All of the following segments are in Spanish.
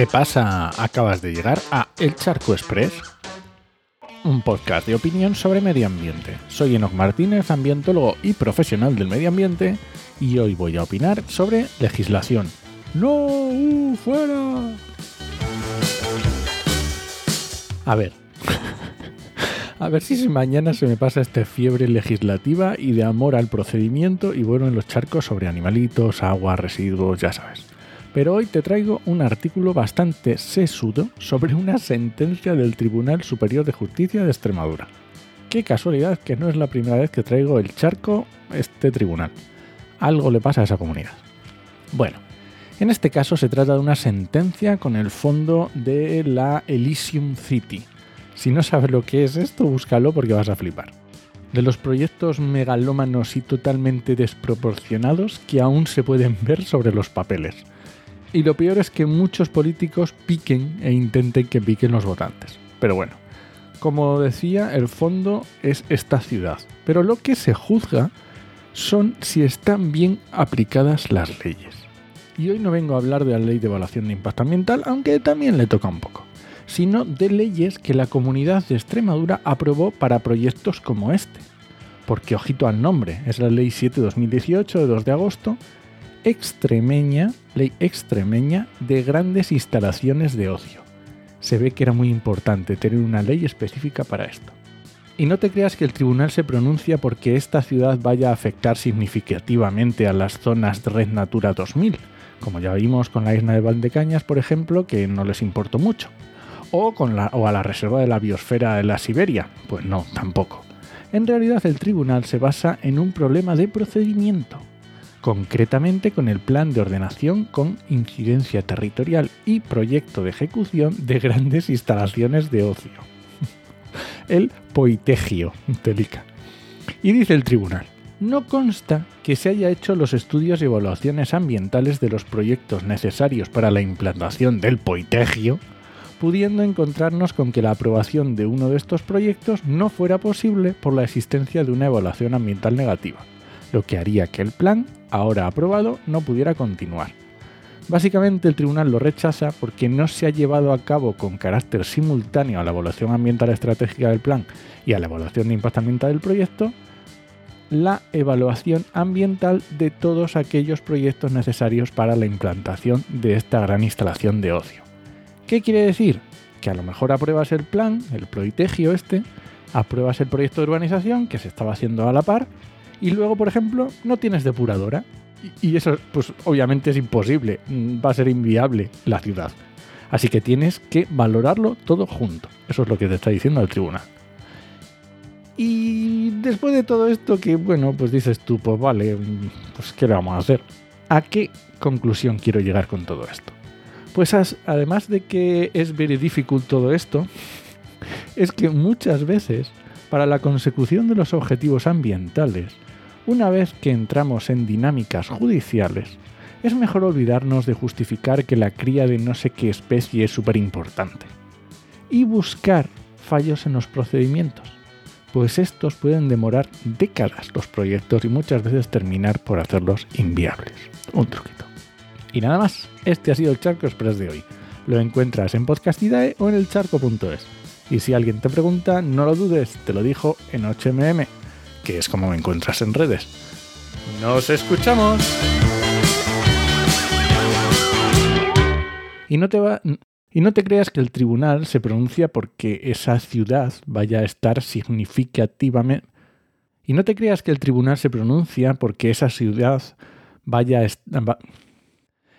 ¿Qué pasa? Acabas de llegar a El Charco Express, un podcast de opinión sobre medio ambiente. Soy Enoch Martínez, ambientólogo y profesional del medio ambiente, y hoy voy a opinar sobre legislación. ¡No! ¡Uh, ¡Fuera! A ver. A ver si mañana se me pasa esta fiebre legislativa y de amor al procedimiento y bueno en los charcos sobre animalitos, agua, residuos, ya sabes. Pero hoy te traigo un artículo bastante sesudo sobre una sentencia del Tribunal Superior de Justicia de Extremadura. Qué casualidad que no es la primera vez que traigo el charco este tribunal. Algo le pasa a esa comunidad. Bueno, en este caso se trata de una sentencia con el fondo de la Elysium City. Si no sabes lo que es esto, búscalo porque vas a flipar. De los proyectos megalómanos y totalmente desproporcionados que aún se pueden ver sobre los papeles. Y lo peor es que muchos políticos piquen e intenten que piquen los votantes. Pero bueno, como decía, el fondo es esta ciudad. Pero lo que se juzga son si están bien aplicadas las leyes. Y hoy no vengo a hablar de la ley de evaluación de impacto ambiental, aunque también le toca un poco, sino de leyes que la comunidad de Extremadura aprobó para proyectos como este. Porque ojito al nombre, es la ley 7-2018 de 2 de agosto, extremeña, ley extremeña de grandes instalaciones de ocio. Se ve que era muy importante tener una ley específica para esto. Y no te creas que el tribunal se pronuncia porque esta ciudad vaya a afectar significativamente a las zonas de Red Natura 2000, como ya vimos con la isla de Valdecañas, por ejemplo, que no les importó mucho. O, con la, o a la reserva de la biosfera de la Siberia, pues no, tampoco. En realidad el tribunal se basa en un problema de procedimiento, concretamente con el plan de ordenación con incidencia territorial y proyecto de ejecución de grandes instalaciones de ocio. el poitegio, delica. Y dice el tribunal, no consta que se haya hecho los estudios y evaluaciones ambientales de los proyectos necesarios para la implantación del poitegio, pudiendo encontrarnos con que la aprobación de uno de estos proyectos no fuera posible por la existencia de una evaluación ambiental negativa, lo que haría que el plan ahora aprobado, no pudiera continuar. Básicamente el tribunal lo rechaza porque no se ha llevado a cabo con carácter simultáneo a la evaluación ambiental estratégica del plan y a la evaluación de impacto ambiental del proyecto, la evaluación ambiental de todos aquellos proyectos necesarios para la implantación de esta gran instalación de ocio. ¿Qué quiere decir? Que a lo mejor apruebas el plan, el proitegio este, apruebas el proyecto de urbanización que se estaba haciendo a la par y luego, por ejemplo, no tienes depuradora. Y eso, pues obviamente es imposible, mm, va a ser inviable la ciudad. Así que tienes que valorarlo todo junto. Eso es lo que te está diciendo el tribunal. Y después de todo esto, que bueno, pues dices tú, pues vale, mm, pues ¿qué le vamos a hacer? ¿A qué conclusión quiero llegar con todo esto? Pues además de que es very difficult todo esto, es que muchas veces para la consecución de los objetivos ambientales una vez que entramos en dinámicas judiciales, es mejor olvidarnos de justificar que la cría de no sé qué especie es súper importante y buscar fallos en los procedimientos, pues estos pueden demorar décadas los proyectos y muchas veces terminar por hacerlos inviables. Un truquito. Y nada más, este ha sido el Charco Express de hoy. Lo encuentras en Podcastidae o en elcharco.es. Y si alguien te pregunta, no lo dudes, te lo dijo en HMM que es como me encuentras en redes. ¡Nos escuchamos! Y no te va. Y no te creas que el tribunal se pronuncia porque esa ciudad vaya a estar significativamente. Y no te creas que el tribunal se pronuncia porque esa ciudad vaya a.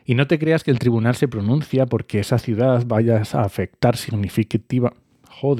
Y no te creas que el tribunal se pronuncia porque esa ciudad vaya a afectar significativa. Hold